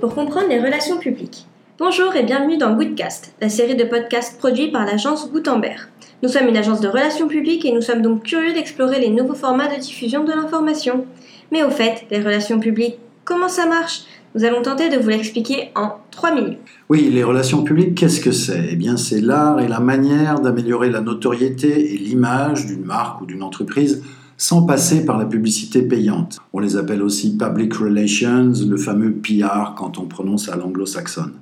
pour comprendre les relations publiques. Bonjour et bienvenue dans Goodcast, la série de podcasts produits par l'agence Gutenberg. Nous sommes une agence de relations publiques et nous sommes donc curieux d'explorer les nouveaux formats de diffusion de l'information. Mais au fait, les relations publiques, comment ça marche? Nous allons tenter de vous l'expliquer en 3 minutes. Oui, les relations publiques, qu'est-ce que c'est? Eh bien, c'est l'art et la manière d'améliorer la notoriété et l'image d'une marque ou d'une entreprise sans passer par la publicité payante. On les appelle aussi public relations, le fameux PR quand on prononce à l'anglo-saxonne.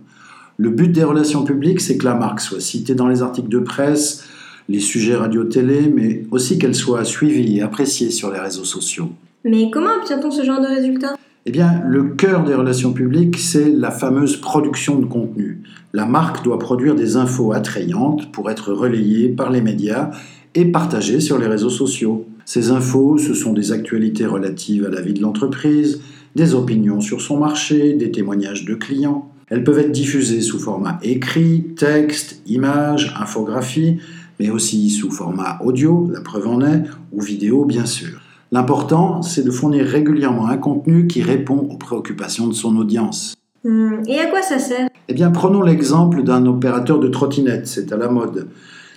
Le but des relations publiques, c'est que la marque soit citée dans les articles de presse, les sujets radio-télé, mais aussi qu'elle soit suivie et appréciée sur les réseaux sociaux. Mais comment obtient-on ce genre de résultats? Eh bien, le cœur des relations publiques, c'est la fameuse production de contenu. La marque doit produire des infos attrayantes pour être relayées par les médias et partagées sur les réseaux sociaux. Ces infos, ce sont des actualités relatives à la vie de l'entreprise, des opinions sur son marché, des témoignages de clients. Elles peuvent être diffusées sous format écrit, texte, image, infographie, mais aussi sous format audio, la preuve en est, ou vidéo bien sûr. L'important, c'est de fournir régulièrement un contenu qui répond aux préoccupations de son audience. Hmm, Et à quoi ça sert? Eh bien, prenons l'exemple d'un opérateur de trottinette, c'est à la mode.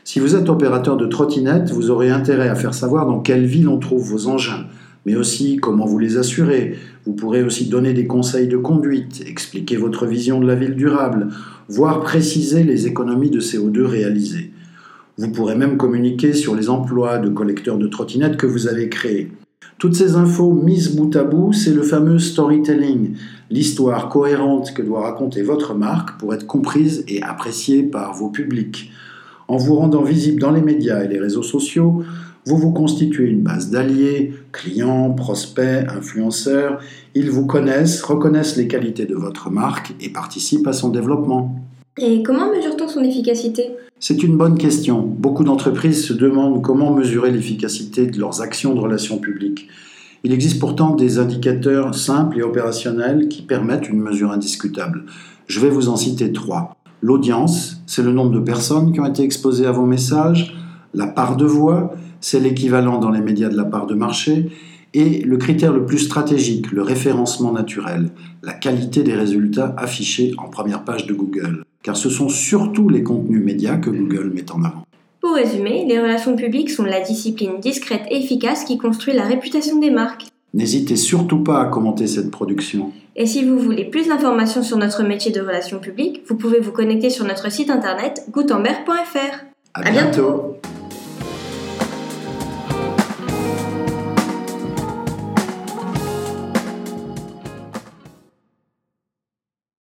Si vous êtes opérateur de trottinette, vous aurez intérêt à faire savoir dans quelle ville on trouve vos engins, mais aussi comment vous les assurez. Vous pourrez aussi donner des conseils de conduite, expliquer votre vision de la ville durable, voire préciser les économies de CO2 réalisées. Vous pourrez même communiquer sur les emplois de collecteurs de trottinettes que vous avez créés. Toutes ces infos mises bout à bout, c'est le fameux storytelling, l'histoire cohérente que doit raconter votre marque pour être comprise et appréciée par vos publics. En vous rendant visible dans les médias et les réseaux sociaux, vous vous constituez une base d'alliés, clients, prospects, influenceurs. Ils vous connaissent, reconnaissent les qualités de votre marque et participent à son développement. Et comment mesure-t-on son efficacité? C'est une bonne question. Beaucoup d'entreprises se demandent comment mesurer l'efficacité de leurs actions de relations publiques. Il existe pourtant des indicateurs simples et opérationnels qui permettent une mesure indiscutable. Je vais vous en citer trois. L'audience, c'est le nombre de personnes qui ont été exposées à vos messages. La part de voix, c'est l'équivalent dans les médias de la part de marché. Et le critère le plus stratégique, le référencement naturel, la qualité des résultats affichés en première page de Google. Car ce sont surtout les contenus médias que Google met en avant. Pour résumer, les relations publiques sont la discipline discrète et efficace qui construit la réputation des marques. N'hésitez surtout pas à commenter cette production. Et si vous voulez plus d'informations sur notre métier de relations publiques, vous pouvez vous connecter sur notre site internet gutenberg.fr. À, À bientôt.